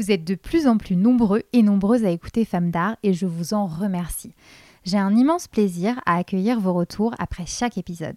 Vous êtes de plus en plus nombreux et nombreuses à écouter Femmes d'art et je vous en remercie. J'ai un immense plaisir à accueillir vos retours après chaque épisode.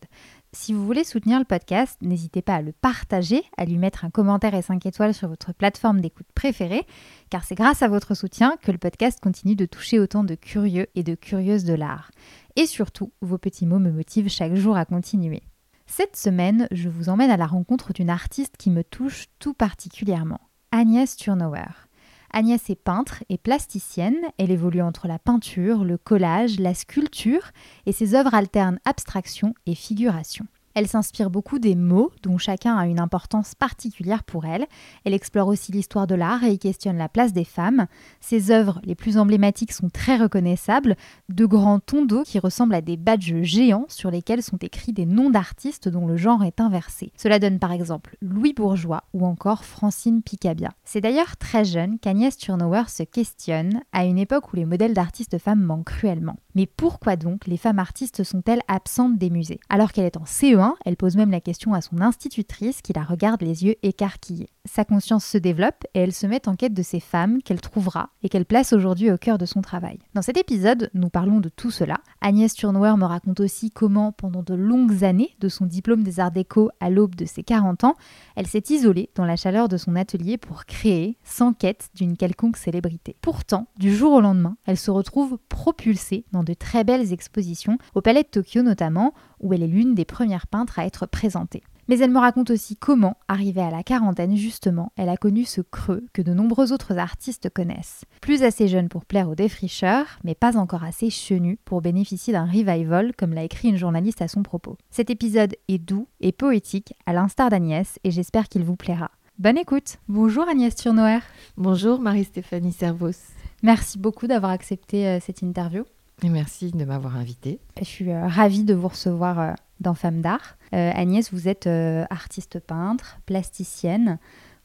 Si vous voulez soutenir le podcast, n'hésitez pas à le partager, à lui mettre un commentaire et 5 étoiles sur votre plateforme d'écoute préférée, car c'est grâce à votre soutien que le podcast continue de toucher autant de curieux et de curieuses de l'art. Et surtout, vos petits mots me motivent chaque jour à continuer. Cette semaine, je vous emmène à la rencontre d'une artiste qui me touche tout particulièrement. Agnès Turnauer. Agnès est peintre et plasticienne. Elle évolue entre la peinture, le collage, la sculpture et ses œuvres alternent abstraction et figuration. Elle s'inspire beaucoup des mots, dont chacun a une importance particulière pour elle. Elle explore aussi l'histoire de l'art et y questionne la place des femmes. Ses œuvres les plus emblématiques sont très reconnaissables, de grands tondeaux qui ressemblent à des badges géants sur lesquels sont écrits des noms d'artistes dont le genre est inversé. Cela donne par exemple Louis Bourgeois ou encore Francine Picabia. C'est d'ailleurs très jeune qu'Agnès Turnauer se questionne à une époque où les modèles d'artistes femmes manquent cruellement. Mais pourquoi donc les femmes artistes sont-elles absentes des musées Alors qu'elle est en CE1, elle pose même la question à son institutrice qui la regarde les yeux écarquillés. Sa conscience se développe et elle se met en quête de ces femmes qu'elle trouvera et qu'elle place aujourd'hui au cœur de son travail. Dans cet épisode, nous parlons de tout cela. Agnès Turnauer me raconte aussi comment, pendant de longues années, de son diplôme des arts déco à l'aube de ses 40 ans, elle s'est isolée dans la chaleur de son atelier pour créer, sans quête d'une quelconque célébrité. Pourtant, du jour au lendemain, elle se retrouve propulsée dans de très belles expositions, au Palais de Tokyo notamment, où elle est l'une des premières peintres à être présentée. Mais elle me raconte aussi comment, arrivée à la quarantaine justement, elle a connu ce creux que de nombreux autres artistes connaissent. Plus assez jeune pour plaire aux défricheurs, mais pas encore assez chenu pour bénéficier d'un revival, comme l'a écrit une journaliste à son propos. Cet épisode est doux et poétique, à l'instar d'Agnès, et j'espère qu'il vous plaira. Bonne écoute Bonjour Agnès Turnoer Bonjour Marie-Stéphanie Servos Merci beaucoup d'avoir accepté euh, cette interview. Merci de m'avoir invitée. Je suis euh, ravie de vous recevoir euh, dans Femmes d'Art. Agnès, vous êtes artiste peintre, plasticienne.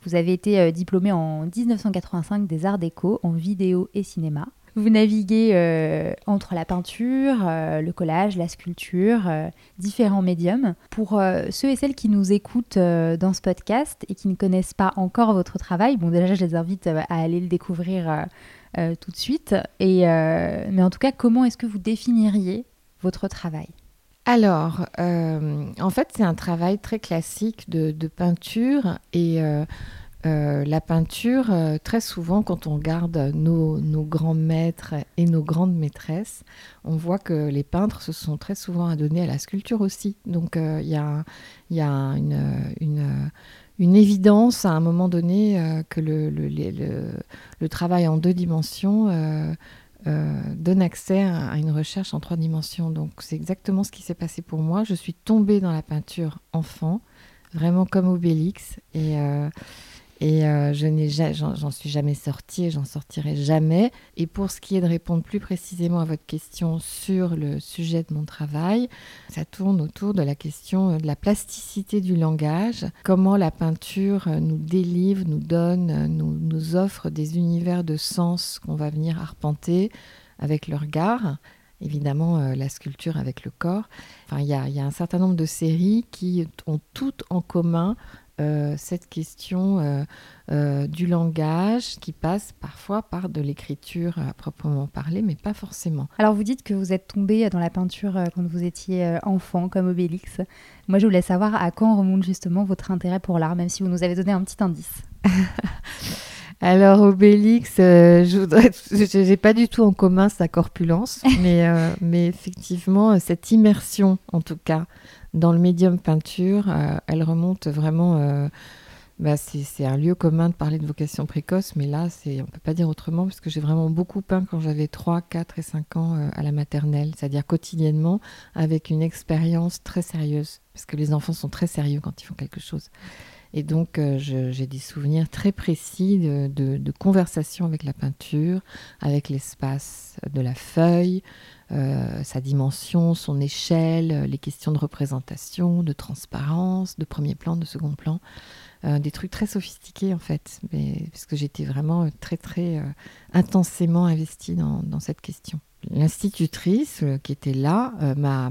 Vous avez été diplômée en 1985 des arts déco en vidéo et cinéma. Vous naviguez entre la peinture, le collage, la sculpture, différents médiums. Pour ceux et celles qui nous écoutent dans ce podcast et qui ne connaissent pas encore votre travail, bon déjà je les invite à aller le découvrir euh, tout de suite. Et, euh, mais en tout cas, comment est-ce que vous définiriez votre travail? Alors, euh, en fait, c'est un travail très classique de, peinture et la peinture, très souvent, quand on regarde nos, grands maîtres et nos grandes maîtresses, on voit que les peintres se sont très souvent adonnés à la sculpture aussi. Donc, il y a, une évidence à un moment donné euh, que le, le, travail en deux dimensions euh, euh, donne accès à, une recherche en trois dimensions. Donc c'est exactement ce qui s'est passé pour moi. Je suis tombée dans la peinture enfant, vraiment comme Obélix. Et, et euh, je j'en suis jamais sortie et j'en sortirai jamais. Et pour ce qui est de répondre plus précisément à votre question sur le sujet de mon travail, ça tourne autour de la question euh, de la plasticité du langage, comment la peinture euh, nous délivre, nous donne, nous, nous offre des univers de sens qu'on va venir arpenter avec le regard évidemment la sculpture avec le corps. Enfin, il y, a un certain nombre de séries qui ont toutes en commun euh, cette question euh, euh, du langage qui passe parfois par de l'écriture à proprement parler, mais pas forcément. Alors vous dites que vous êtes tombé dans la peinture quand vous étiez enfant, comme Obélix. Moi, je voulais savoir à quand remonte justement votre intérêt pour l'art, même si vous nous avez donné un petit indice. Alors Obélix, je n'ai pas du tout en commun sa corpulence, mais, mais effectivement cette immersion, en tout cas, dans le médium peinture, euh, elle remonte vraiment euh, bah, c'est un lieu commun de parler de vocation précoce, mais là, on ne peut pas dire autrement, parce que j'ai vraiment beaucoup peint quand j'avais 3, 4 et 5 ans euh, à la maternelle, c'est-à-dire quotidiennement, avec une expérience très sérieuse, parce que les enfants sont très sérieux quand ils font quelque chose. Et donc, j'ai des souvenirs très précis de, de, conversations avec la peinture, avec l'espace de la feuille, euh, sa dimension, son échelle, les questions de représentation, de transparence, de premier plan, de second plan. Euh, des trucs très sophistiqués en fait, mais, parce que j'étais vraiment très très euh, intensément investie dans, cette question. L'institutrice euh, qui était là m'a,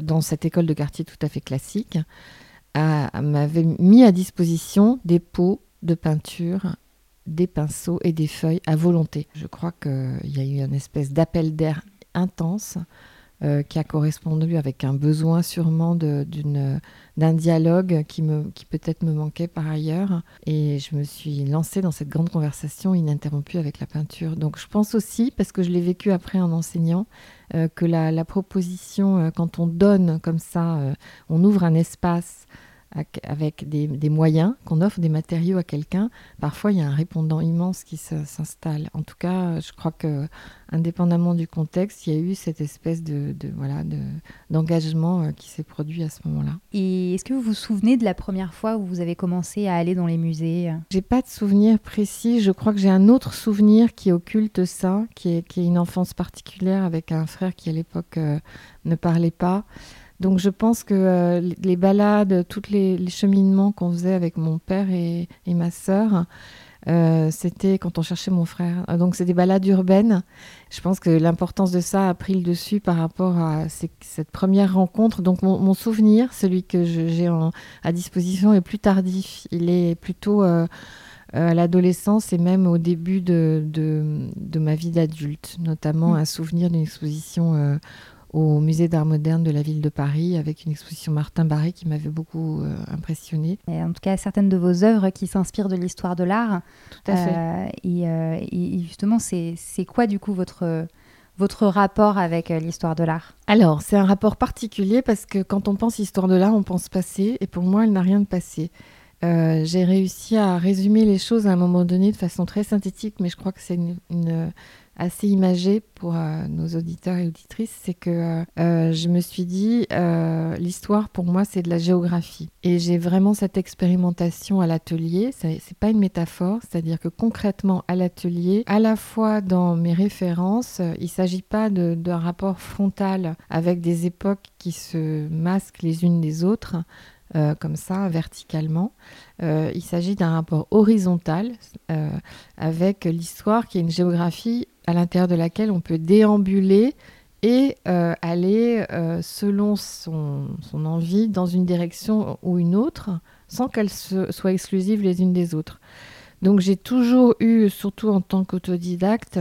dans cette école de quartier tout à fait classique m'avait mis à disposition des pots de peinture des pinceaux et des feuilles à volonté. Je crois qu'il y a eu une espèce d'appel d'air intense euh, qui a correspondu avec un besoin sûrement d'un dialogue qui, qui peut-être me manquait par ailleurs. Et je me suis lancée dans cette grande conversation ininterrompue avec la peinture. Donc je pense aussi, parce que je l'ai vécu après en enseignant, euh, que la, la proposition, euh, quand on donne comme ça, on ouvre un espace avec des, moyens, qu'on offre des matériaux à quelqu'un, parfois il y a un répondant immense qui s'installe. En tout cas, je crois que, indépendamment du contexte, il y a eu cette espèce de, voilà d'engagement euh, qui s'est produit à ce moment-là. Et est-ce que vous vous souvenez de la première fois où vous avez commencé à aller dans les musées J'ai pas de souvenir précis. Je crois que j'ai un autre souvenir qui occulte ça, qui est, qui est une enfance particulière avec un frère qui à l'époque euh, ne parlait pas. Donc je pense que euh, les balades, tous les, cheminements qu'on faisait avec mon père et, ma sœur, euh, c'était quand on cherchait mon frère. Euh, donc c'est des balades urbaines. Je pense que l'importance de ça a pris le dessus par rapport à cette première rencontre. Donc mon, souvenir, celui que j'ai à disposition, est plus tardif. Il est plutôt à l'adolescence et même au début de, de ma vie d'adulte, notamment mmh. un souvenir d'une exposition au musée d'art moderne de la ville de Paris avec une exposition Martin Barré qui m'avait beaucoup euh, impressionné. en tout cas, certaines de vos œuvres qui s'inspirent de l'histoire de l'art. Tout à fait. Euh, euh, et, justement, c'est quoi du coup votre, votre rapport avec l'histoire de l'art? Alors, c'est un rapport particulier parce que quand on pense histoire de l'art, on pense passé. Et pour moi, elle n'a rien de passé. j'ai réussi à résumer les choses à un moment donné de façon très synthétique, mais je crois que c'est une, assez imagé pour euh, nos auditeurs et auditrices, c'est que euh, euh, je me suis dit, l'histoire pour moi c'est de la géographie. Et j'ai vraiment cette expérimentation à l'atelier, c'est pas une métaphore, c'est-à-dire que concrètement à l'atelier, à la fois dans mes références, il s'agit pas d'un rapport frontal avec des époques qui se masquent les unes des autres, euh, comme ça, verticalement. Euh, il s'agit d'un rapport horizontal euh, avec l'histoire qui est une géographie à l'intérieur de laquelle on peut déambuler et aller selon son, son, envie dans une direction ou une autre sans qu'elles soient exclusives les unes des autres. Donc j'ai toujours eu, surtout en tant qu'autodidacte,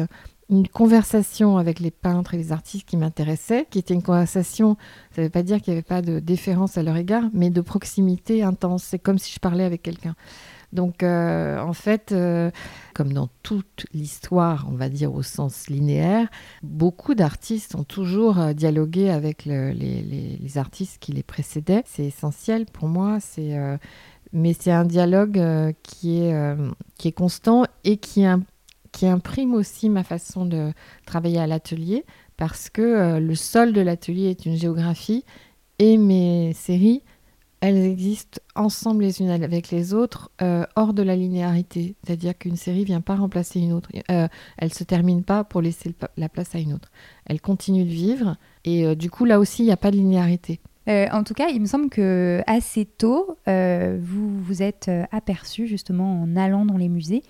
une conversation avec les peintres et les artistes qui m'intéressaient, qui était une conversation, ça ne veut pas dire qu'il n'y avait pas de déférence à leur égard, mais de proximité intense. C'est comme si je parlais avec quelqu'un. Donc, euh, en fait, euh, comme dans toute l'histoire, on va dire au sens linéaire, beaucoup d'artistes ont toujours euh, dialogué avec les, artistes qui les précédaient. C'est essentiel pour moi. mais c'est un dialogue qui, est, qui est constant et qui, qui imprime aussi ma façon de travailler à l'atelier parce que euh, le sol de l'atelier est une géographie et mes séries, elles existent ensemble les unes avec les autres euh, hors de la linéarité. C'est-à-dire qu'une série ne vient pas remplacer une autre. Euh, elle ne se termine pas pour laisser la place à une autre. Elle continue de vivre et du coup là aussi il n'y a pas de linéarité. en tout cas, il me semble que assez tôt, vous vous êtes aperçu justement en allant dans les musées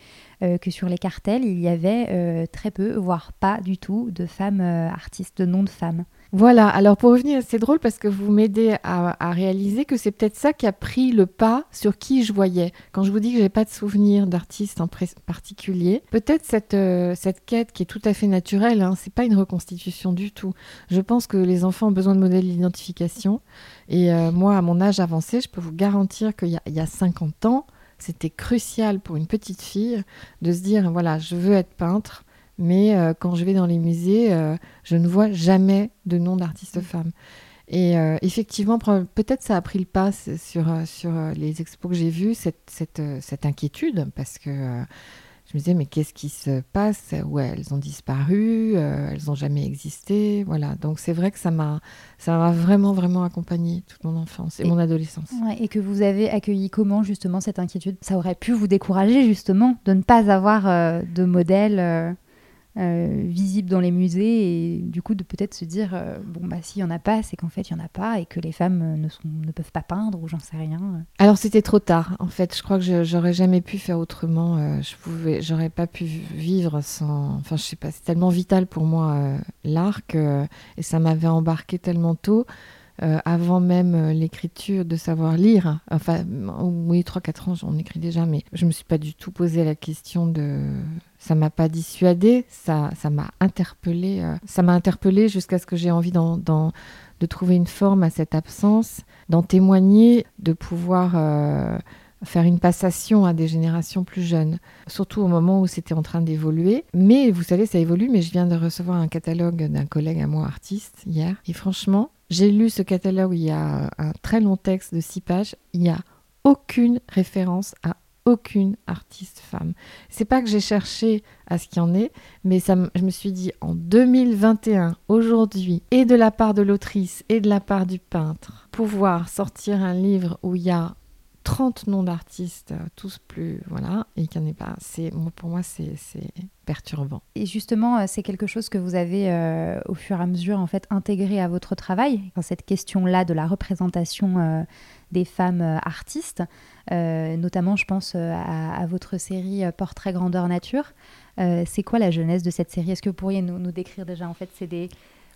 euh, que sur les cartels, il y avait euh, très peu, voire pas du tout, de femmes euh, artistes, de noms de femmes. Voilà, alors pour revenir, c'est drôle parce que vous m'aidez à, réaliser que c'est peut-être ça qui a pris le pas sur qui je voyais. Quand je vous dis que j'ai pas de souvenir d'artiste en particulier, peut-être cette, cette quête qui est tout à fait naturelle, hein, c'est pas une reconstitution du tout. Je pense que les enfants ont besoin de modèles d'identification. Et moi, à mon âge avancé, je peux vous garantir qu'il y, y, a 50 ans, c'était crucial pour une petite fille de se dire, voilà, je veux être peintre, mais euh, quand je vais dans les musées, euh, je ne vois jamais de nom d'artiste mm. femme. Et effectivement, peut-être ça a pris le pas sur, sur les expos que j'ai vus, cette, cette, cette, inquiétude, parce que je me disais, mais qu'est-ce qui se passe? Ouais, elles ont disparu, euh, elles n'ont jamais existé. Voilà. Donc c'est vrai que ça m'a, ça m'a vraiment, vraiment accompagné toute mon enfance et, mon adolescence. et que vous avez accueilli comment justement cette inquiétude? Ça aurait pu vous décourager justement de ne pas avoir euh, de modèle euh, visible dans les musées et du coup de peut-être se dire euh, bon bah s'il y en a pas c'est qu'en fait il y en a pas et que les femmes euh, ne, ne peuvent pas peindre ou j'en sais rien. Alors c'était trop tard en fait je crois que j'aurais jamais pu faire autrement je pouvais j'aurais pas pu vivre sans enfin je sais pas c'est tellement vital pour moi l'art et ça m'avait embarqué tellement tôt avant même l'écriture, de savoir lire. Enfin, oui, 3-4 ans, j'en écris déjà, mais je me suis pas du tout posé la question de ça m'a pas dissuadé, ça, ça m'a interpellé, euh, ça m'a interpellé jusqu'à ce que j'ai envie de trouver une forme à cette absence, d'en témoigner, de pouvoir euh, faire une passation à des générations plus jeunes, surtout au moment où c'était en train d'évoluer. Mais vous savez, ça évolue, mais je viens de recevoir un catalogue d'un collègue à moi, artiste, hier, et franchement, j'ai lu ce catalogue, il y a un très long texte de six pages, il n'y a aucune référence à aucune artiste femme. C'est pas que j'ai cherché à ce qu'il y en ait, mais ça, je me suis dit en 2021, aujourd'hui, et de la part de l'autrice et de la part du peintre, pouvoir sortir un livre où il y a 30 noms d'artistes, tous plus, voilà, et qu'il n'y en ait pas, c'est, pour moi, c'est, perturbant. Et justement, euh, c'est quelque chose que vous avez, euh, au fur et à mesure, en fait, intégré à votre travail, dans cette question-là de la représentation euh, des femmes artistes, notamment, je pense à, votre série Portrait grandeur nature. c'est quoi la jeunesse de cette série? Est-ce que vous pourriez nous, nous décrire déjà, en fait, c'est des...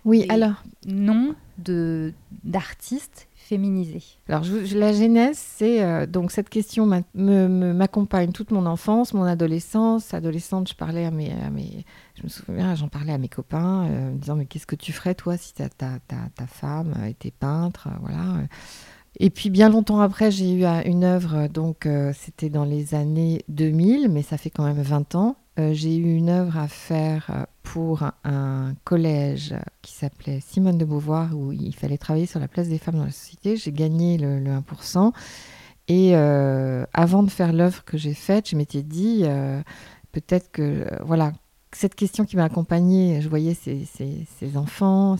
Oui, alors. Noms de, d'artistes féminisés. Alors, la genèse, c'est. Euh, donc, cette question m'accompagne toute mon enfance, mon adolescence. Adolescente, je parlais à mes. mes je me souviens, j'en parlais à mes copains, euh, me disant Mais qu'est-ce que tu ferais, toi, si ta, ta, ta, femme était peintre Voilà. Et puis bien longtemps après, j'ai eu une œuvre, donc c'était dans les années 2000, mais ça fait quand même 20 ans, euh, j'ai eu une œuvre à faire euh, pour un collège qui s'appelait Simone de Beauvoir, où il fallait travailler sur la place des femmes dans la société. J'ai gagné le, 1%. Et euh, avant de faire l'œuvre que j'ai faite, je m'étais dit, peut-être que, voilà, cette question qui m'a accompagnée, je voyais ces, ces, enfants,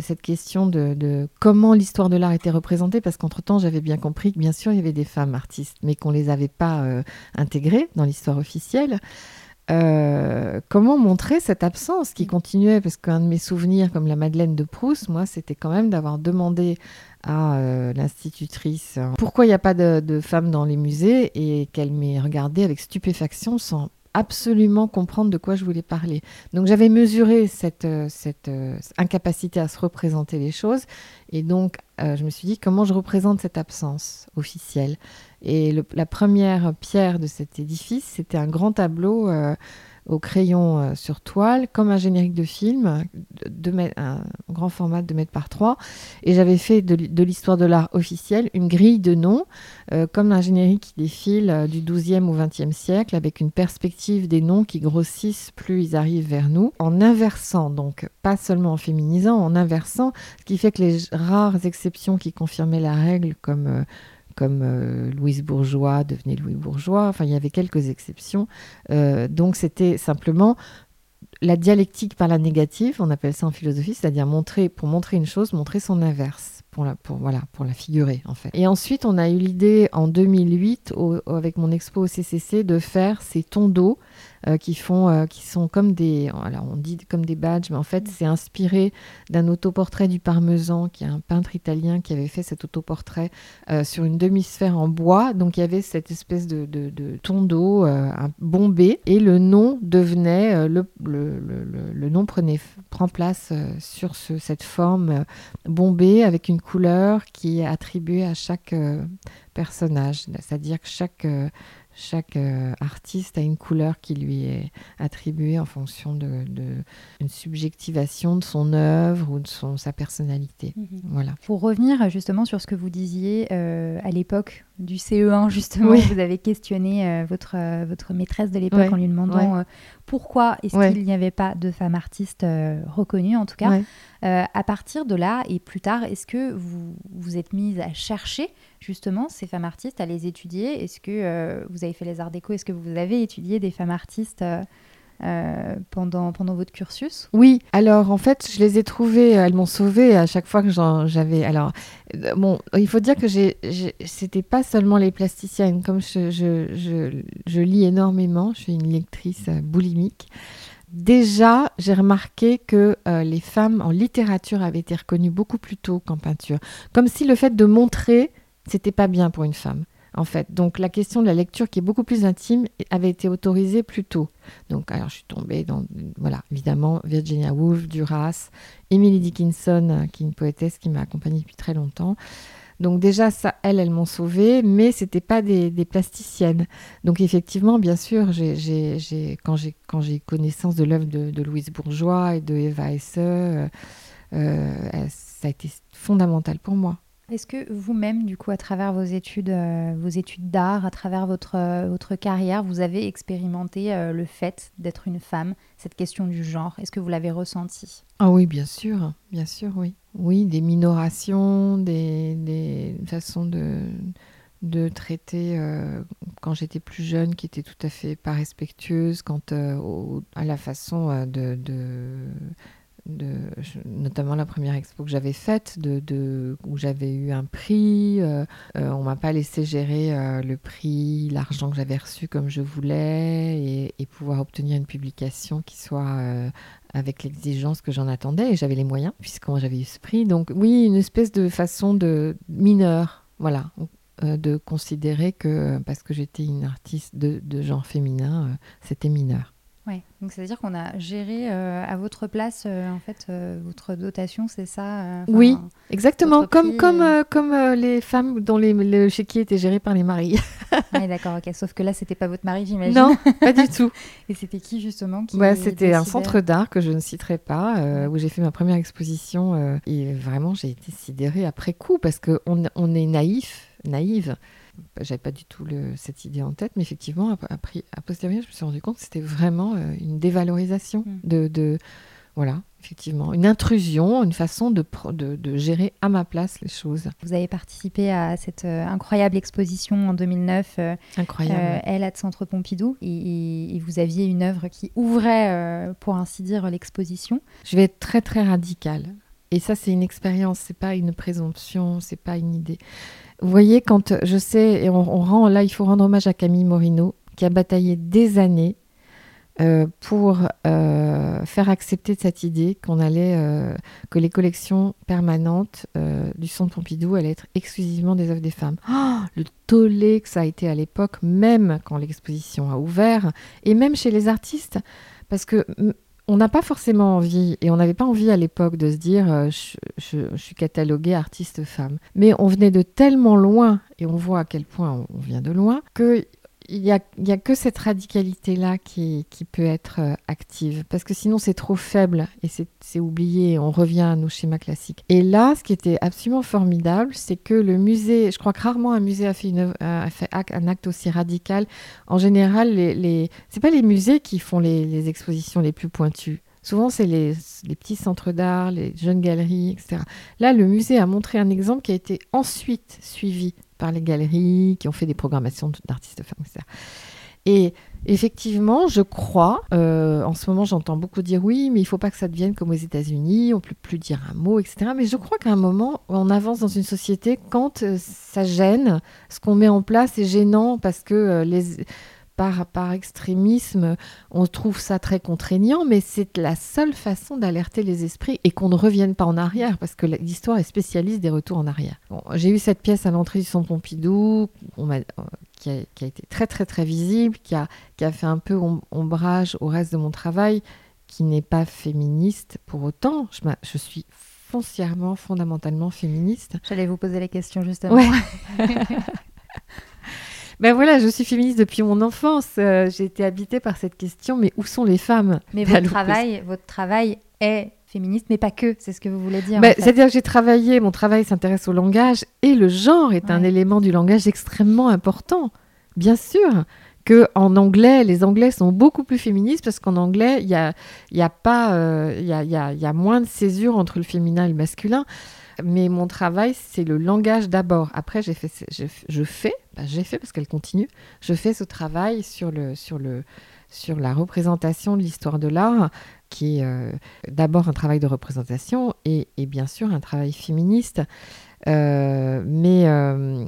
cette question de, de comment l'histoire de l'art était représentée, parce qu'entre-temps, j'avais bien compris que bien sûr, il y avait des femmes artistes, mais qu'on ne les avait pas intégrées dans l'histoire officielle. Euh, comment montrer cette absence qui continuait? Parce qu'un de mes souvenirs, comme la Madeleine de Proust, moi, c'était quand même d'avoir demandé à euh, l'institutrice pourquoi il n'y a pas de, femmes dans les musées et qu'elle m'ait regardé avec stupéfaction sans absolument comprendre de quoi je voulais parler. Donc j'avais mesuré cette, euh, cette incapacité à se représenter les choses et donc je me suis dit comment je représente cette absence officielle? Et la première pierre de cet édifice, c'était un grand tableau euh, au crayon euh, sur toile, comme un générique de film, de, un grand format de 2 mètres par 3. Et j'avais fait de, l'histoire de l'art officielle une grille de noms, euh, comme un générique qui défile du 12e au 20e siècle, avec une perspective des noms qui grossissent plus ils arrivent vers nous, en inversant, donc pas seulement en féminisant, en inversant, ce qui fait que les rares exceptions qui confirmaient la règle, comme comme euh, Louise Bourgeois devenait Louis Bourgeois. Enfin, il y avait quelques exceptions. Euh, donc, c'était simplement la dialectique par la négative, on appelle ça en philosophie, c'est-à-dire montrer, pour montrer une chose, montrer son inverse, pour la, pour, voilà, pour la figurer en fait. Et ensuite, on a eu l'idée en 2008, avec mon expo au CCC, de faire ces tons d'eau euh, qui, font, euh, qui sont comme des, alors on dit comme des badges, mais en fait c'est inspiré d'un autoportrait du Parmesan, qui est un peintre italien qui avait fait cet autoportrait euh, sur une demi-sphère en bois. Donc il y avait cette espèce de, de, de d'eau bombé et le nom devenait, le, le, le, le, nom prenait, prend place sur ce, cette forme bombée avec une couleur qui est attribuée à chaque personnage. C'est-à-dire que chaque chaque euh, artiste a une couleur qui lui est attribuée en fonction de, une subjectivation de son œuvre ou de son, sa personnalité. Mhm. Voilà. Pour revenir justement sur ce que vous disiez euh, à l'époque du CE1, justement, vous avez questionné euh, votre, votre maîtresse de l'époque en lui demandant pourquoi est-ce Ouais. qu'il n'y avait pas de femmes artistes euh, reconnues en tout cas. Euh, à partir de là et plus tard, est-ce que vous vous êtes mise à chercher justement ces femmes artistes, à les étudier? Est-ce que euh, vous avez fait les arts déco? Est-ce que vous avez étudié des femmes artistes euh, euh, pendant, pendant votre cursus Oui, alors en fait, je les ai trouvées, elles m'ont sauvée à chaque fois que j'avais. Alors, euh, bon, il faut dire que c'était pas seulement les plasticiennes, comme je, je, je, lis énormément, je suis une lectrice euh, boulimique. Déjà, j'ai remarqué que euh, les femmes en littérature avaient été reconnues beaucoup plus tôt qu'en peinture. Comme si le fait de montrer, c'était pas bien pour une femme, en fait. Donc la question de la lecture, qui est beaucoup plus intime, avait été autorisée plus tôt. Donc, alors, je suis tombée dans, voilà, évidemment, Virginia Woolf, Duras, Emily Dickinson, euh, qui est une poétesse qui m'a accompagnée depuis très longtemps. Donc déjà, ça, elles, elles m'ont sauvée, mais c'était pas des, plasticiennes. Donc effectivement, bien sûr, quand j'ai connaissance de l'œuvre de, de Louise Bourgeois et de Eva Hesse, euh, euh, ça a été fondamental pour moi. Est-ce que vous-même, du coup, à travers vos études, euh, vos études d'art, à travers votre, euh, votre carrière, vous avez expérimenté euh, le fait d'être une femme, cette question du genre Est-ce que vous l'avez ressenti Ah oui, bien sûr, bien sûr, oui. Oui, des minorations, des, façons de, traiter quand j'étais plus jeune qui étaient tout à fait pas respectueuses quant à la façon de notamment la première expo que j'avais faite, où j'avais eu un prix. euh, euh, on m'a pas laissé gérer euh, le prix, l'argent que j'avais reçu comme je voulais et, pouvoir obtenir une publication qui soit euh, avec l'exigence que j'en attendais et j'avais les moyens puisque moi j'avais eu ce prix. Donc oui, une espèce de façon de mineure, voilà, euh, de considérer que parce que j'étais une artiste de, de genre féminin, c'était mineur. Ouais. Donc c'est-à-dire qu'on a géré euh, à votre place, euh, en fait, euh, votre dotation, c'est ça Oui. Exactement, comme, comme, comme les femmes dont les, le chéquier était géré par les maris. Ouais, d'accord, ok. Sauf que là, c'était pas votre mari, j'imagine. non, pas du tout. Et c'était qui justement qui c'était un centre d'art que je ne citerai pas, où j'ai fait ma première exposition. et vraiment, j'ai été sidérée après coup parce qu'on on est naïf, naïve. J'avais pas du tout le- cette idée en tête, mais effectivement, a, posteriori, je me suis rendu compte que c'était vraiment euh, une dévalorisation Mm. de, de- Voilà, effectivement. Une intrusion, une façon de, pro- de, de gérer à ma place les choses. Vous avez participé à cette euh, incroyable exposition en 2009, euh, Incroyable. euh, Elle à Centre Pompidou, et, et- et vous aviez une œuvre qui ouvrait, euh, pour ainsi dire, l'exposition. Je vais être très très radicale. Et ça, c'est une expérience, c'est pas une présomption, c'est pas une idée. Vous voyez, quand je sais, et on, rend là, il faut rendre hommage à Camille Morino, qui a bataillé des années euh, pour euh, faire accepter cette idée qu'on allait, euh, que les collections permanentes euh, du Centre Pompidou allaient être exclusivement des œuvres des femmes. Oh, le tollé que ça a été à l'époque, même quand l'exposition a ouvert, et même chez les artistes, parce que on n'a pas forcément envie, et on n'avait pas envie à l'époque de se dire euh, je, suis cataloguée artiste femme. Mais on venait de tellement loin, et on voit à quel point on vient de loin, que il n'y a, a que cette radicalité-là qui, qui peut être euh, active. Parce que sinon, c'est trop faible et c'est oublié. On revient à nos schémas classiques. Et là, ce qui était absolument formidable, c'est que le musée, je crois que rarement un musée a fait, œuvre- a fait un acte aussi radical. En général, les, les... pas les musées qui font les, les expositions les plus pointues. Souvent, c'est les, les petits centres d'art, les jeunes galeries, etc. Là, le musée a montré un exemple qui a été ensuite suivi par les galeries, qui ont fait des programmations d'artistes femmes, etc. Et effectivement, je crois, euh, en ce moment j'entends beaucoup dire oui, mais il faut pas que ça devienne comme aux États-Unis, on ne peut plus dire un mot, etc. Mais je crois qu'à un moment, on avance dans une société quand euh, ça gêne, ce qu'on met en place est gênant parce que euh, les, par, par extrémisme, on trouve ça très contraignant, mais c'est la seule façon d'alerter les esprits et qu'on ne revienne pas en arrière, parce que l'histoire est spécialiste des retours en arrière. Bon, J'ai eu cette pièce à l'entrée du Centre Pompidou, on euh, qui, a, qui a été très très très visible, qui a, qui a fait un peu om- ombrage au reste de mon travail, qui n'est pas féministe pour autant. Je suis foncièrement, fondamentalement féministe. J'allais vous poser la question justement. Ouais. Ben voilà, je suis féministe depuis mon enfance. Euh, J'ai été habitée par cette question, mais où sont les femmes Mais votre travail, votre travail est féministe, mais pas que, c'est ce que vous voulez dire. Ben, en fait. C'est-à-dire que j'ai travaillé, mon travail s'intéresse au langage, et le genre est un élément du langage extrêmement important. Bien sûr que en anglais, les Anglais sont beaucoup plus féministes parce qu'en anglais, il y a, y a pas, euh, il y, a, y, a, y, a, moins de césure entre le féminin et le masculin. Mais mon travail, c'est le langage d'abord. Après, j'ai fait, je, fais, bah, j'ai fait parce qu'elle continue. Je fais ce travail sur le, sur le, sur la représentation de l'histoire de l'art, qui est euh, d'abord un travail de représentation et, et, bien sûr un travail féministe. Euh, mais euh,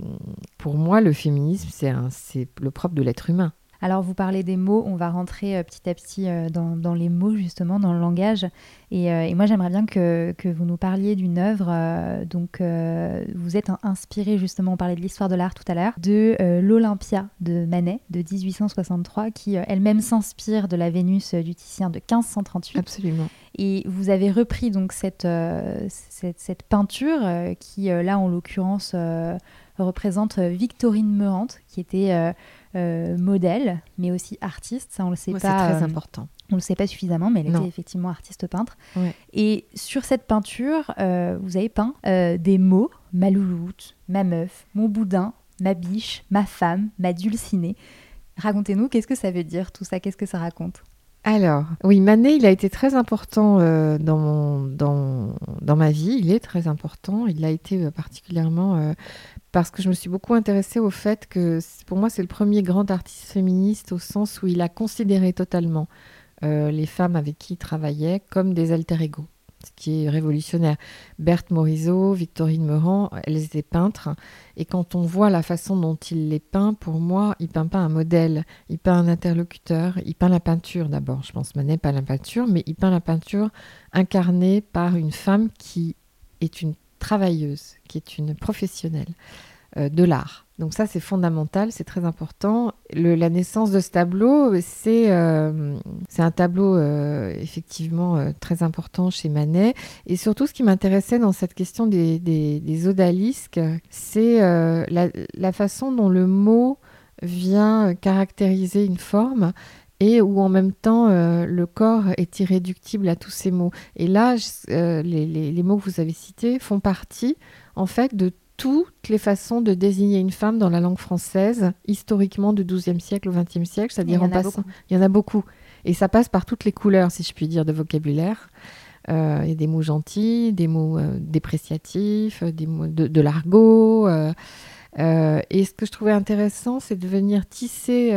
pour moi, le féminisme, c'est le propre de l'être humain. Alors, vous parlez des mots, on va rentrer euh, petit à petit euh, dans, dans, les mots, justement, dans le langage. Et, euh, et moi, j'aimerais bien que, que, vous nous parliez d'une œuvre. Donc, vous êtes inspiré, justement, on parlait de l'histoire de l'art tout à l'heure, de l'Olympia de Manet, de 1863, qui elle-même s'inspire de la Vénus du Titien de 1538. Absolument. Et vous avez repris donc cette, cette, cette, peinture qui, là, en l'occurrence, représente Victorine Meurante, qui était euh, modèle, mais aussi artiste. Ça, on le sait pas. C'est très euh, important. On le sait pas suffisamment, mais elle non. était effectivement artiste peintre. Ouais. Et sur cette peinture, euh, vous avez peint euh, des mots ma louloute, ma meuf, mon boudin, ma biche, ma femme, ma dulcinée. Racontez-nous, qu'est-ce que ça veut dire tout ça? Qu'est-ce que ça raconte? Alors, oui, Manet, il a été très important euh, dans, mon, dans, dans, ma vie. Il est très important. Il a été particulièrement euh, parce que je me suis beaucoup intéressée au fait que pour moi, c'est le premier grand artiste féministe au sens où il a considéré totalement euh, les femmes avec qui il travaillait comme des alter ego ce qui est révolutionnaire. Berthe Morisot, Victorine Meurant, elles étaient peintres. Et quand on voit la façon dont il les peint, pour moi, il peint pas un modèle, il peint un interlocuteur, il peint la peinture d'abord. Je pense Manet pas la peinture, mais il peint la peinture incarnée par une femme qui est une travailleuse, qui est une professionnelle euh, de l'art. Donc ça, c'est fondamental, c'est très important. La naissance de ce tableau, c'est euh, un tableau euh, effectivement très important chez Manet. Et surtout, ce qui m'intéressait dans cette question des, des, odalisques, c'est la, façon dont le mot vient caractériser une forme et où en même temps euh, le corps est irréductible à tous ces mots. Et là, je, les, les, les mots que vous avez cités font partie en fait de toutes les façons de désigner une femme dans la langue française, historiquement du XIIe siècle au XXe siècle, c'est-à-dire en passant. Il y en a beaucoup. Et ça passe par toutes les couleurs, si je puis dire, de vocabulaire. Euh, il y a des mots gentils, des mots euh, dépréciatifs, des mots de, de l'argot. Euh, et ce que je trouvais intéressant, c'est de venir tisser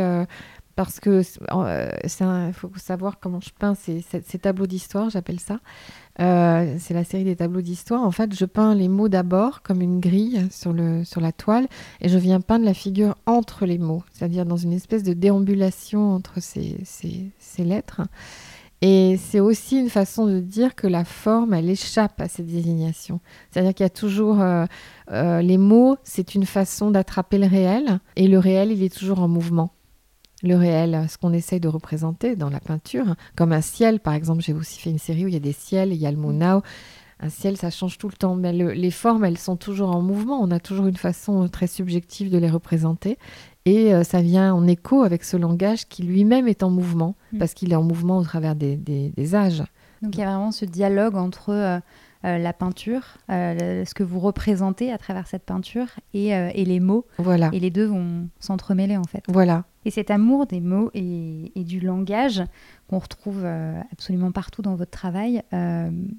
parce que il faut savoir comment je peins ces, ces, ces tableaux d'histoire, j'appelle ça. Euh, c'est la série des tableaux d'histoire. En fait, je peins les mots d'abord comme une grille sur, la toile et je viens peindre la figure entre les mots, c'est-à-dire dans une espèce de déambulation entre ces, ces, ces lettres. Et c'est aussi une façon de dire que la forme, elle échappe à cette désignation. C'est-à-dire qu'il y a toujours euh, euh, les mots, c'est une façon d'attraper le réel, et le réel, il est toujours en mouvement le réel, ce qu'on essaye de représenter dans la peinture, comme un ciel, par exemple. J'ai aussi fait une série où il y a des ciels, il y a le mot now. Un ciel, ça change tout le temps, mais le, les formes, elles sont toujours en mouvement. On a toujours une façon très subjective de les représenter. Et euh, ça vient en écho avec ce langage qui lui-même est en mouvement, mmh. parce qu'il est en mouvement au travers des, des, des, âges. Donc il y a vraiment ce dialogue entre euh, euh, la peinture, euh, ce que vous représentez à travers cette peinture et, euh, et, les mots. Voilà. Et les deux vont s'entremêler en fait. Voilà. Et cet amour des mots et, et du langage qu'on retrouve absolument partout dans votre travail,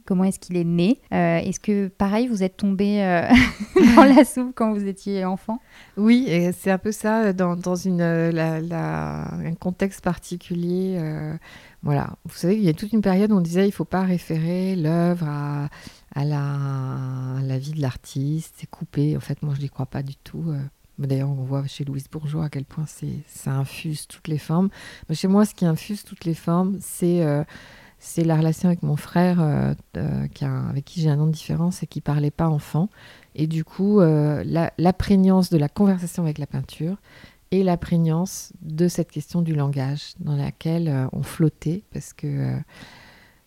comment est-ce qu'il est né Est-ce que pareil, vous êtes tombé dans la soupe quand vous étiez enfant? Oui, c'est un peu ça dans, dans une, la, la, un contexte particulier. Voilà, vous savez, il y a toute une période où on disait il ne faut pas référer l'œuvre à, la, vie de l'artiste, c'est coupé. En fait, moi, je n'y crois pas du tout. D'ailleurs, on voit chez Louise Bourgeois à quel point ça infuse toutes les formes. Mais chez moi, ce qui infuse toutes les formes, c'est euh, la relation avec mon frère, euh, euh, avec qui j'ai un an de différence et qui parlait pas enfant. Et du coup, euh, la, la, prégnance de la conversation avec la peinture et la prégnance de cette question du langage dans laquelle on flottait, parce que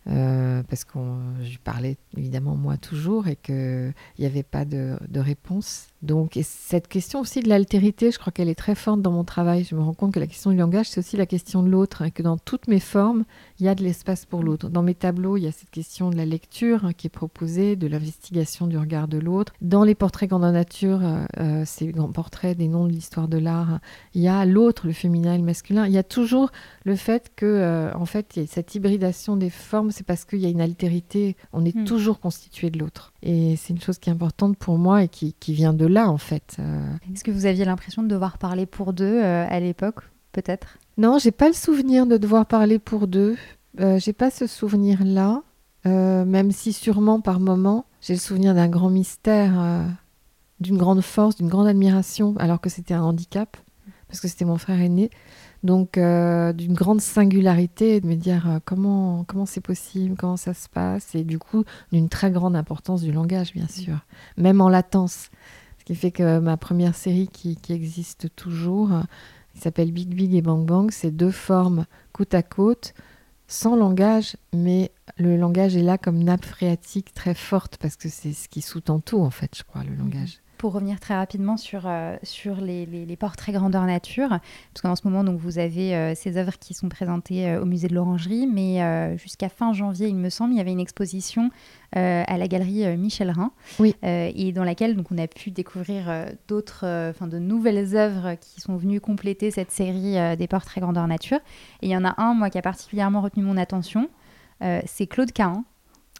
euh, parce que je parlais évidemment moi toujours et qu'il n'y avait pas de, réponse. Donc, et cette question aussi de l'altérité, je crois qu'elle est très forte dans mon travail. Je me rends compte que la question du langage, c'est aussi la question de l'autre, et que dans toutes mes formes, il y a de l'espace pour l'autre. Dans mes tableaux, il y a cette question de la lecture hein, qui est proposée, de l'investigation du regard de l'autre. Dans les portraits grandeur nature, euh, euh, ces grands portraits des noms de l'histoire de l'art, il y a l'autre, le féminin et le masculin. Il y a toujours le fait que, euh, en fait, il y a cette hybridation des formes, c'est parce qu'il y a une altérité, on est hmm. toujours constitué de l'autre. Et c'est une chose qui est importante pour moi et qui, qui vient de là, en fait. Euh. Est-ce que vous aviez l'impression de devoir parler pour deux euh, à l'époque, peut-être? Non, j'ai pas le souvenir de devoir parler pour deux. Euh, j'ai pas ce souvenir-là, même si sûrement par moment, j'ai le souvenir d'un grand mystère, d'une grande force, d'une grande admiration, alors que c'était un handicap, parce que c'était mon frère aîné. Donc, euh, d'une grande singularité, de me dire euh, comment comment c'est possible, comment ça se passe, et du coup, d'une très grande importance du langage, bien sûr, même en latence. Ce qui fait que ma première série qui, qui existe toujours, qui s'appelle Big Big et Bang Bang, c'est deux formes côte à côte, sans langage, mais le langage est là comme nappe phréatique très forte, parce que c'est ce qui sous-tend tout, en fait, je crois, le mhm. langage pour revenir très rapidement sur, euh, sur les, les, portraits grandeur nature, parce qu'en ce moment, donc, vous avez euh, ces œuvres qui sont présentées euh, au musée de l'Orangerie, mais jusqu'à fin janvier, il me semble, il y avait une exposition à la galerie Michel Rhin, oui. et dans laquelle donc, on a pu découvrir d'autres, enfin de nouvelles œuvres qui sont venues compléter cette série des portraits grandeur nature. Et il y en a un, moi, qui a particulièrement retenu mon attention, c'est Claude Cahin,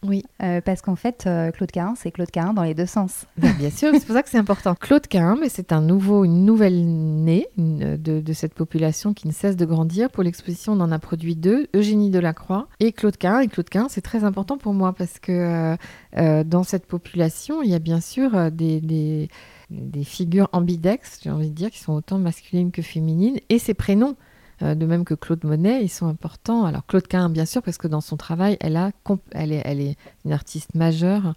oui. Euh, parce qu'en fait, euh, Claude Cahin, c'est Claude Cahin dans les deux sens. Ben, bien sûr, c'est pour ça que c'est important. Claude Cahin, mais c'est un nouveau, une nouvelle née de, cette population qui ne cesse de grandir. Pour l'exposition, on en a produit deux, Eugénie Delacroix et Claude Cahin. Et Claude Cahin, c'est très important pour moi parce que euh, dans cette population, il y a bien sûr des, des, des figures ambidextres, j'ai envie de dire, qui sont autant masculines que féminines, et ses prénoms. Euh, de même que Claude Monet, ils sont importants. Alors Claude Quin, bien sûr, parce que dans son travail, elle, a, elle, est, elle est une artiste majeure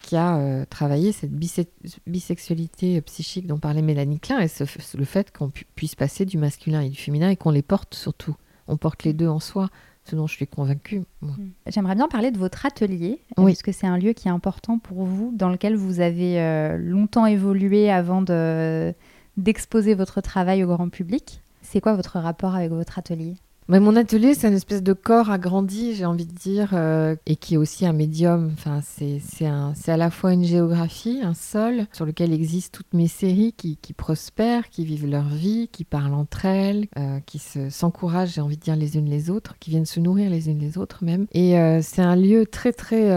qui a euh, travaillé cette bisexualité psychique dont parlait Mélanie Klein et le fait qu'on puisse passer du masculin et du féminin et qu'on les porte surtout. On porte les deux en soi, ce dont je suis convaincue. Hmm. J'aimerais bien parler de votre atelier, oui. parce que c'est un lieu qui est important pour vous, dans lequel vous avez euh, longtemps évolué avant d'exposer votre travail au grand public. C'est quoi votre rapport avec votre atelier? Mais mon atelier, c'est une espèce de corps agrandi, j'ai envie de dire, euh, et qui est aussi un médium. Enfin, c'est à la fois une géographie, un sol sur lequel existent toutes mes séries qui, qui prospèrent, qui vivent leur vie, qui parlent entre elles, euh, qui s'encouragent, j'ai envie de dire, les unes les autres, qui viennent se nourrir les unes les autres même. Et euh, c'est un lieu très très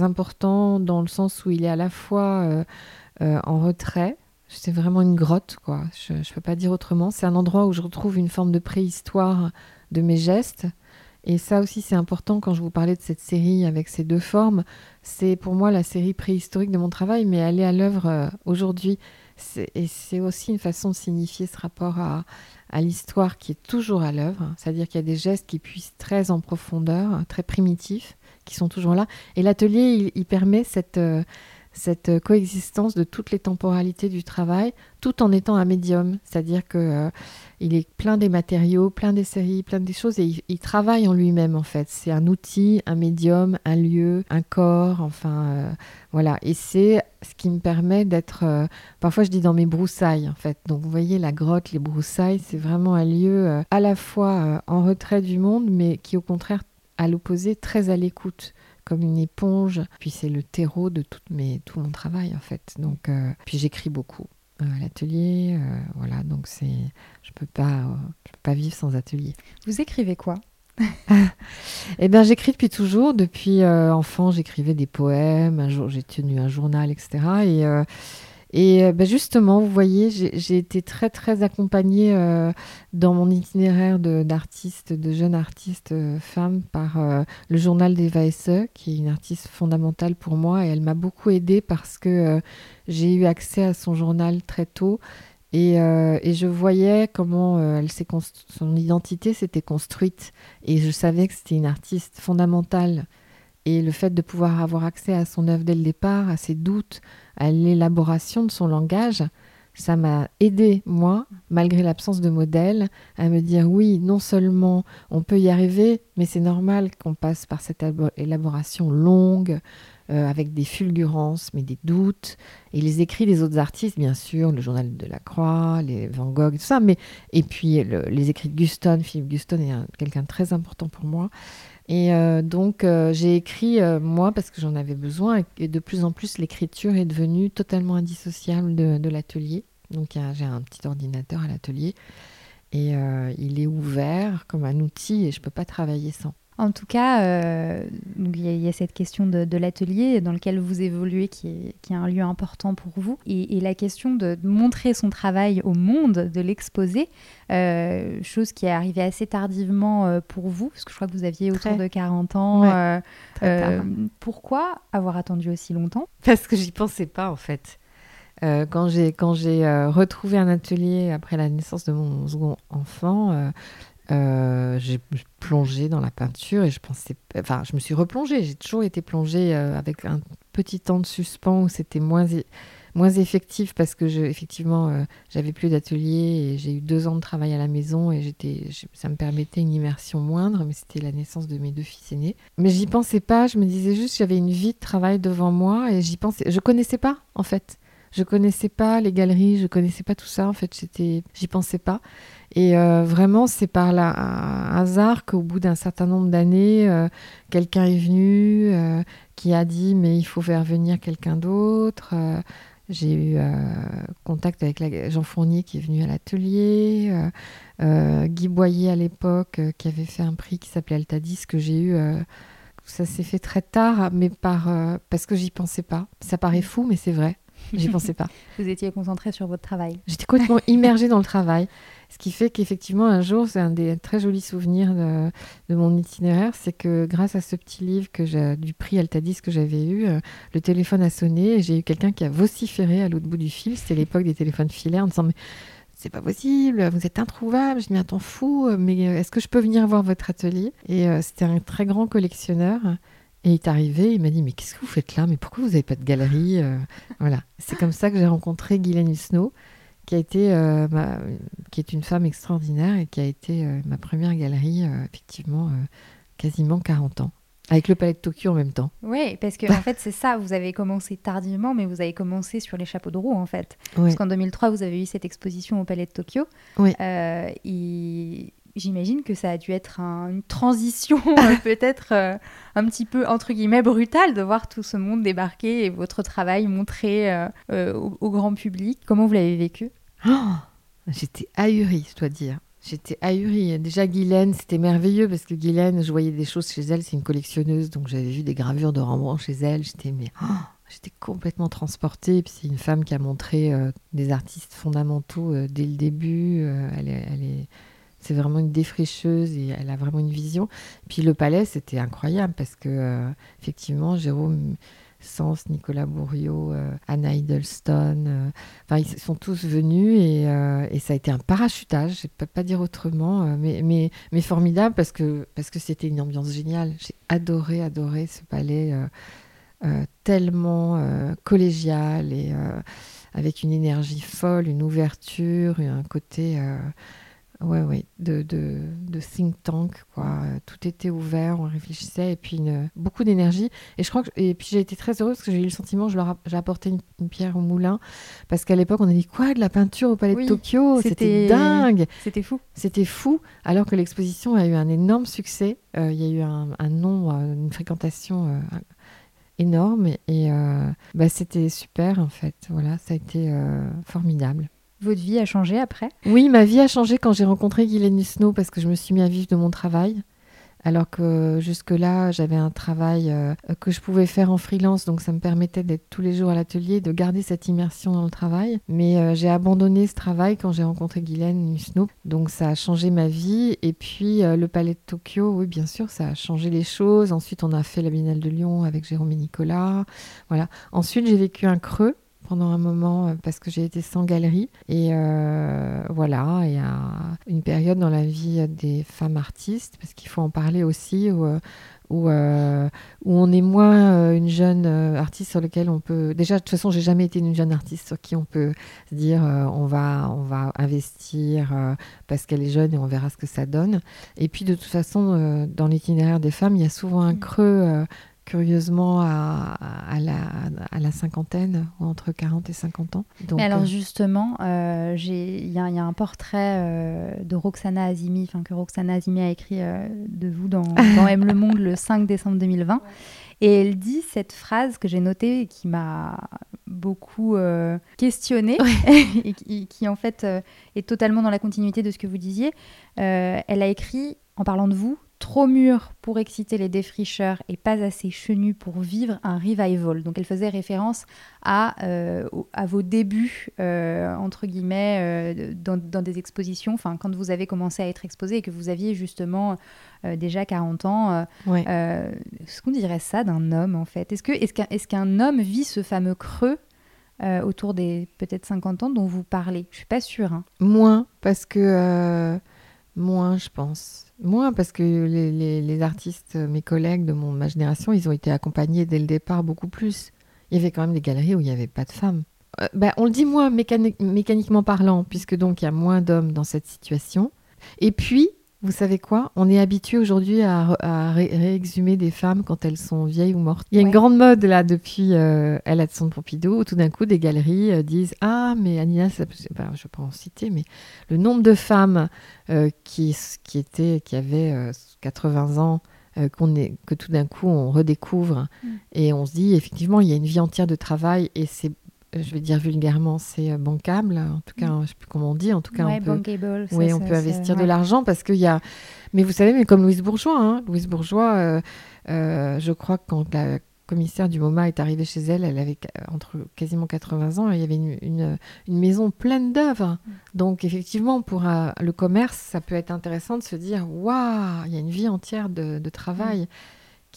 important dans le sens où il est à la fois en retrait, c'est vraiment une grotte, quoi. Je ne peux pas dire autrement. C'est un endroit où je retrouve une forme de préhistoire de mes gestes. Et ça aussi, c'est important quand je vous parlais de cette série avec ces deux formes. C'est pour moi la série préhistorique de mon travail, mais elle est à l'œuvre euh, aujourd'hui. Et c'est aussi une façon de signifier ce rapport à, l'histoire qui est toujours à l'œuvre. C'est-à-dire qu'il y a des gestes qui puissent très en profondeur, très primitifs, qui sont toujours là. Et l'atelier, il, permet cette. Euh, cette coexistence de toutes les temporalités du travail, tout en étant un médium. C'est-à-dire que euh, il est plein des matériaux, plein des séries, plein des choses, et il, travaille en lui-même en fait. C'est un outil, un médium, un lieu, un corps, enfin euh, voilà. Et c'est ce qui me permet d'être. Euh, parfois, je dis dans mes broussailles en fait. Donc, vous voyez la grotte, les broussailles, c'est vraiment un lieu à la fois en retrait du monde, mais qui au contraire, à l'opposé, très à l'écoute comme une éponge. Puis c'est le terreau de tout, mes, tout mon travail en fait. Donc, euh, puis j'écris beaucoup euh, à l'atelier. Euh, voilà, donc c'est, je peux pas, je peux pas vivre sans atelier. Vous écrivez quoi? Eh bien, j'écris depuis toujours. Depuis enfant, j'écrivais des poèmes. Un jour, j'ai tenu un journal, etc. Et et euh, ben justement, vous voyez, j'ai été très très accompagnée euh, dans mon itinéraire d'artiste, de, jeune artiste euh, femme par le journal d'Eva Esse, qui est une artiste fondamentale pour moi. Et elle m'a beaucoup aidée parce que j'ai eu accès à son journal très tôt. Et, et je voyais comment son identité s'était construite. Et je savais que c'était une artiste fondamentale. Et le fait de pouvoir avoir accès à son œuvre dès le départ, à ses doutes, à l'élaboration de son langage, ça m'a aidé, moi, malgré l'absence de modèle, à me dire oui, non seulement on peut y arriver, mais c'est normal qu'on passe par cette élaboration longue, euh, avec des fulgurances, mais des doutes. Et les écrits des autres artistes, bien sûr, le journal de la Croix, les Van Gogh, tout ça, mais et puis les écrits de Guston, Philippe Guston est quelqu'un de très important pour moi. Et euh, donc, euh, j'ai écrit, moi, parce que j'en avais besoin, et, de plus en plus, l'écriture est devenue totalement indissociable de, de l'atelier. Donc, j'ai un petit ordinateur à l'atelier, et il est ouvert comme un outil, et je ne peux pas travailler sans. En tout cas, euh, il y, a cette question de, l'atelier dans lequel vous évoluez qui est, un lieu important pour vous. Et, la question de montrer son travail au monde, de l'exposer, euh, chose qui est arrivée assez tardivement euh, pour vous, parce que je crois que vous aviez autour de 40 ans. pourquoi avoir attendu aussi longtemps? Parce que j'y pensais pas en fait. quand j'ai quand j'ai retrouvé un atelier après la naissance de mon second enfant, euh, j'ai plongé dans la peinture et je pensais, enfin, je me suis replongée. J'ai toujours été plongée euh, avec un petit temps de suspens où c'était moins, moins effectif parce que effectivement, euh, j'avais plus d'atelier et j'ai eu deux ans de travail à la maison et j'étais, ça me permettait une immersion moindre, mais c'était la naissance de mes deux fils aînés. Mais j'y pensais pas. Je me disais juste, j'avais une vie de travail devant moi et j'y pensais. Je connaissais pas en fait. Je connaissais pas les galeries, je connaissais pas tout ça. En fait, j'étais, j'y pensais pas. Et euh, vraiment, c'est par là, un hasard qu'au bout d'un certain nombre d'années, euh, quelqu'un est venu euh, qui a dit mais il faut faire venir quelqu'un d'autre. j'ai eu contact avec Jean Fournier qui est venu à l'atelier, Guy Boyer à l'époque qui avait fait un prix qui s'appelait Altadis que j'ai eu. ça s'est fait très tard, mais par, parce que j'y pensais pas. Ça paraît fou, mais c'est vrai. J'y pensais pas. Vous étiez concentré sur votre travail. J'étais complètement immergée dans le travail. Ce qui fait qu'effectivement, un jour, c'est un des très jolis souvenirs de, mon itinéraire, c'est que grâce à ce petit livre que du prix Altadis que j'avais eu, euh, le téléphone a sonné et j'ai eu quelqu'un qui a vociféré à l'autre bout du fil. C'était l'époque des téléphones filaires en disant mais c'est pas possible, vous êtes introuvable. Je dis mais attends fou, mais euh, est-ce que je peux venir voir votre atelier? Et euh, c'était un très grand collectionneur. Et il est arrivé, il m'a dit Mais qu'est-ce que vous faites là? Mais pourquoi vous n'avez pas de galerie Voilà. C'est comme ça que j'ai rencontré Guylaine Husneau, qui a été euh, qui est une femme extraordinaire et qui a été euh, ma première galerie euh, effectivement quasiment 40 ans avec le palais de Tokyo en même temps. Oui, parce que en fait c'est ça, vous avez commencé tardivement, mais vous avez commencé sur les chapeaux de roue en fait. Parce qu'en 2003 vous avez eu cette exposition au palais de Tokyo. Oui. Et j'imagine que ça a dû être une transition peut-être un petit peu entre guillemets brutale de voir tout ce monde débarquer et votre travail montré au, au, grand public. Comment vous l'avez vécu? Oh, j'étais ahurie, je dois dire. J'étais ahurie. Déjà, Guylaine, c'était merveilleux parce que Guylaine, je voyais des choses chez elle. C'est une collectionneuse, donc j'avais vu des gravures de Rembrandt chez elle. J'étais mais oh, complètement transportée. c'est une femme qui a montré euh, des artistes fondamentaux euh, dès le début. Euh, elle est c'est vraiment une défricheuse et elle a vraiment une vision. Puis le palais, c'était incroyable parce que effectivement, Jérôme Sens, Nicolas Bourriot, euh, Anna Hiddleston. Euh, enfin, ils sont tous venus euh, et, ça a été un parachutage, je ne peux pas dire autrement, mais, mais, mais, formidable parce que parce que c'était une ambiance géniale. J'ai adoré, adoré ce palais tellement collégial et avec une énergie folle, une ouverture, un côté Ouais, ouais, de, de, de, think tank, quoi. Tout était ouvert, on réfléchissait, et puis une, beaucoup d'énergie. Et je crois que, et puis j'ai été très heureuse parce que j'ai eu le sentiment, je leur j'ai apporté une, pierre au moulin, parce qu'à l'époque on a dit quoi, de la peinture au Palais de Tokyo, c'était dingue, c'était fou, c'était fou. Alors que l'exposition a eu un énorme succès, euh, il y a eu un, un nom, euh, une fréquentation. Euh, énorme et, bah, c'était super en fait voilà ça a été formidable votre vie a changé après? Oui, ma vie a changé quand j'ai rencontré Guylaine Snow parce que je me suis mis à vivre de mon travail. Alors que jusque-là, j'avais un travail euh, que je pouvais faire en freelance, donc ça me permettait d'être tous les jours à l'atelier, de garder cette immersion dans le travail. Mais euh, j'ai abandonné ce travail quand j'ai rencontré Guylaine Snow, donc ça a changé ma vie. Et puis euh, le Palais de Tokyo, oui, bien sûr, ça a changé les choses. Ensuite, on a fait la Biennale de Lyon avec Jérôme et Nicolas. Voilà. Ensuite, j'ai vécu un creux pendant un moment euh, parce que j'ai été sans galerie. Et euh, voilà, il y a une période dans la vie des femmes artistes, parce qu'il faut en parler aussi, où, euh, où, euh, où on est moins une jeune artiste sur laquelle on peut. Déjà, de toute façon, j'ai jamais été une jeune artiste sur qui on peut se dire on, va, on va investir parce qu'elle est jeune et on verra ce que ça donne. Et puis, de toute façon, dans l'itinéraire des femmes, il y a souvent un mm. creux curieusement à, à, la, à, la, cinquantaine, entre 40 et 50 ans. Donc, alors justement, euh, il y, a un portrait de Roxana Azimi, que Roxana Azimi a écrit de vous dans, dans M le Monde le 5 décembre 2020. Et elle dit cette phrase que j'ai notée et qui m'a beaucoup euh, questionnée et qui, en fait euh, est totalement dans la continuité de ce que vous disiez. Euh, elle a écrit, en parlant de vous, trop mûr pour exciter les défricheurs et pas assez chenu pour vivre un revival. Donc elle faisait référence à, euh, à vos débuts, euh, entre guillemets, euh, dans, des expositions, enfin quand vous avez commencé à être exposé et que vous aviez justement déjà 40 ans. Est-ce qu'on dirait ça d'un homme en fait? Est-ce qu'un est homme vit ce fameux creux autour des peut-être 50 ans dont vous parlez? Je suis pas sûre. Hein. Moins, parce que... Moins, je pense. Moins parce que les, artistes, mes collègues de mon, ma génération, ils ont été accompagnés dès le départ beaucoup plus. Il y avait quand même des galeries où il n'y avait pas de femmes. Euh, ben, on le dit moins mécaniquement parlant, puisque donc il y a moins d'hommes dans cette situation. Et puis, vous savez quoi? On est habitué aujourd'hui à, réexhumer des femmes quand elles sont vieilles ou mortes. Il y a une grande mode là depuis euh, Elle a de son Pompidou où tout d'un coup des galeries euh, disent Ah, mais Anina, je ne vais pas en citer, mais le nombre de femmes euh, qui, qui, étaient, qui avaient 80 ans, qu'on est, que tout d'un coup on redécouvre mm. et on se dit effectivement il y a une vie entière de travail et c'est je vais dire vulgairement, c'est euh, bancable. En tout cas, mm. je ne sais plus comment on dit. En tout cas, on peut, oui, on peut investir de l'argent parce qu'il y a. Mais vous savez, mais comme Louise Bourgeois, hein, Louise Bourgeois, euh, euh, je crois que quand la commissaire du MoMA est arrivée chez elle, elle avait entre quasiment 80 ans, et il y avait une, une, maison pleine d'œuvres. Mm. Donc effectivement, pour le commerce, ça peut être intéressant de se dire, waouh, il y a une vie entière de, de travail. Mm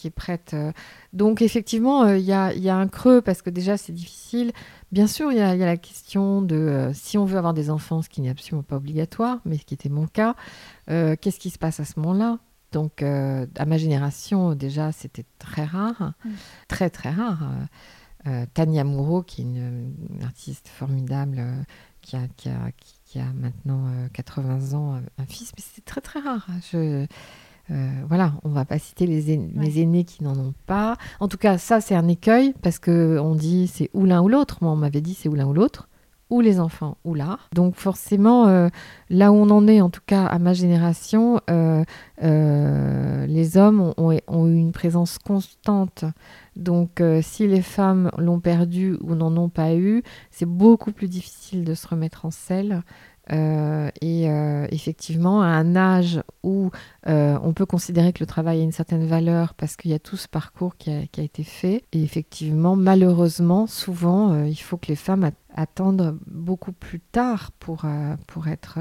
qui est prête. Euh. Donc effectivement, euh, il y, a, un creux parce que déjà c'est difficile. Bien sûr, il y, a la question de euh, si on veut avoir des enfants, ce qui n'est absolument pas obligatoire, mais ce qui était mon cas, qu'est-ce qui se passe à ce moment-là? Donc, à ma génération, déjà, c'était très rare, mm. très très rare. Tania Moreau, qui est une, artiste formidable, qui, a, qui, a, qui, a, maintenant 80 ans, un fils, mais c'est très très rare. Je, euh, voilà, on va pas citer les aînés qui n'en ont pas. En tout cas, ça c'est un écueil parce que on dit c'est ou l'un ou l'autre. Moi, on m'avait dit c'est ou l'un ou l'autre, ou les enfants ou l'art. Donc forcément, euh, là où on en est, en tout cas à ma génération, euh, les hommes ont, eu une présence constante. Donc si les femmes l'ont perdu ou n'en ont pas eu, c'est beaucoup plus difficile de se remettre en selle. Euh, et euh, effectivement, à un âge où euh, on peut considérer que le travail a une certaine valeur parce qu'il y a tout ce parcours qui a, été fait, et effectivement, malheureusement, souvent, il faut que les femmes attendent beaucoup plus tard pour, pour être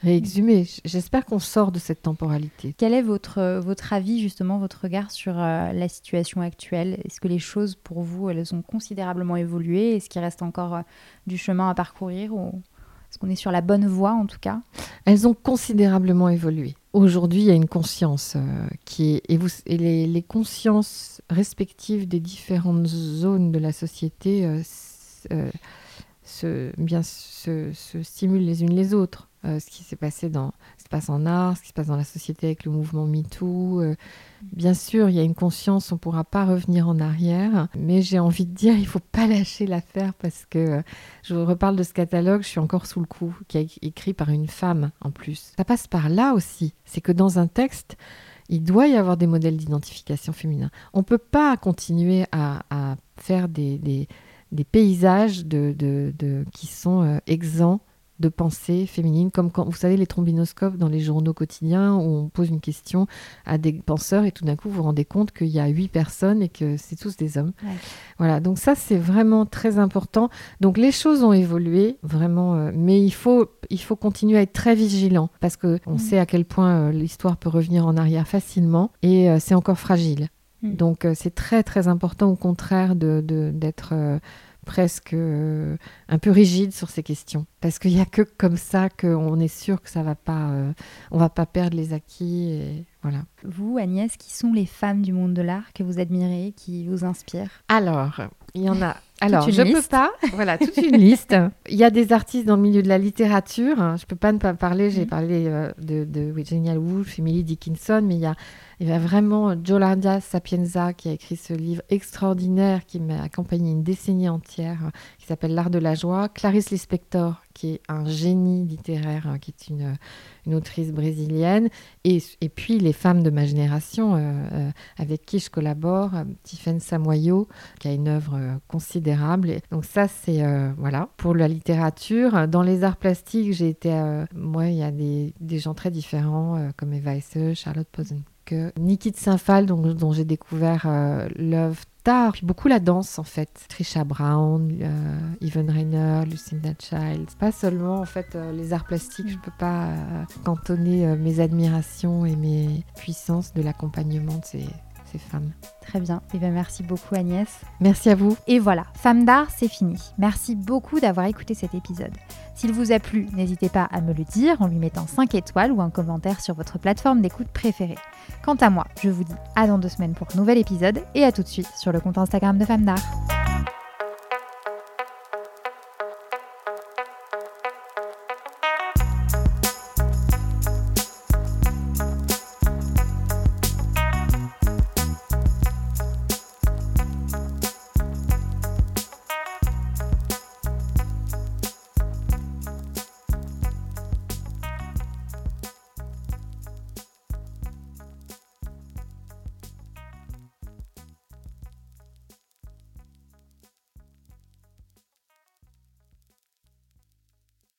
réexhumées. J'espère qu'on sort de cette temporalité. Quel est votre, votre avis, justement, votre regard sur la situation actuelle? Est-ce que les choses, pour vous, elles ont considérablement évolué? Est-ce qu'il reste encore du chemin à parcourir ou... Est-ce qu'on est sur la bonne voie en tout cas? Elles ont considérablement évolué. Aujourd'hui, il y a une conscience euh, qui est. Et, les, consciences respectives des différentes zones de la société euh, euh, se, bien, se, stimulent les unes les autres. Ce qui s'est passé dans, ce qui se passe en art, ce qui se passe dans la société avec le mouvement MeToo, Bien sûr, il y a une conscience, on ne pourra pas revenir en arrière, mais j'ai envie de dire, il ne faut pas lâcher l'affaire parce que euh, je vous reparle de ce catalogue, je suis encore sous le coup, qui est écrit par une femme en plus. Ça passe par là aussi, c'est que dans un texte, il doit y avoir des modèles d'identification féminin. On ne peut pas continuer à, faire des, paysages qui sont euh, exempts de pensée féminine, comme quand vous savez les trombinoscopes dans les journaux quotidiens où on pose une question à des penseurs et tout d'un coup vous vous rendez compte qu'il y a huit personnes et que c'est tous des hommes. Voilà, donc ça c'est vraiment très important. Donc les choses ont évolué vraiment, euh, mais il faut il faut continuer à être très vigilant parce que on mm. sait à quel point euh, l'histoire peut revenir en arrière facilement et euh, c'est encore fragile. Mm. Donc c'est très très important au contraire de d'être presque euh, un peu rigide sur ces questions. Parce qu'il n'y a que comme ça qu'on est sûr que ça va pas, euh, on va pas perdre les acquis. Et voilà. vous, Agnès, qui sont les femmes du monde de l'art que vous admirez, qui vous inspirent? Alors, il y en a. Alors, je peux liste. pas. Voilà, toute une liste. Il y a des artistes dans le milieu de la littérature. Je peux pas ne pas parler. J'ai parlé euh, de, de Virginia Woolf, Emily Dickinson, mais il y a, il y a vraiment Yolanda Sapienza qui a écrit ce livre extraordinaire qui m'a accompagné une décennie entière, qui s'appelle L'art de la joie. Clarice Lispector, qui est un génie littéraire, euh, qui est une, autrice brésilienne. Et, puis les femmes de ma génération euh, euh, avec qui je collabore, euh, Tiffaine Samoyo, qui a une œuvre considérable. Donc ça, c'est voilà pour la littérature. Dans les arts plastiques, j'ai été, moi, il y a des, gens très différents comme Eva Hesse, Charlotte Posenke, Niki de Saint-Phal, dont, j'ai découvert euh, l'œuvre tard, puis beaucoup la danse en fait. Trisha Brown, euh, Yvonne Rainer, Lucinda Childs. Pas seulement en fait euh, les arts plastiques, je peux pas euh, cantonner euh, mes admirations et mes puissances de l'accompagnement de ces, ces femmes. Très bien. Et bien, merci beaucoup, Agnès. Merci à vous. Et voilà, Femme d'art, c'est fini. Merci beaucoup d'avoir écouté cet épisode. S'il vous a plu, n'hésitez pas à me le dire en lui mettant 5 étoiles ou un commentaire sur votre plateforme d'écoute préférée. Quant à moi, je vous dis à dans deux semaines pour un nouvel épisode et à tout de suite sur le compte Instagram de Femme d'art.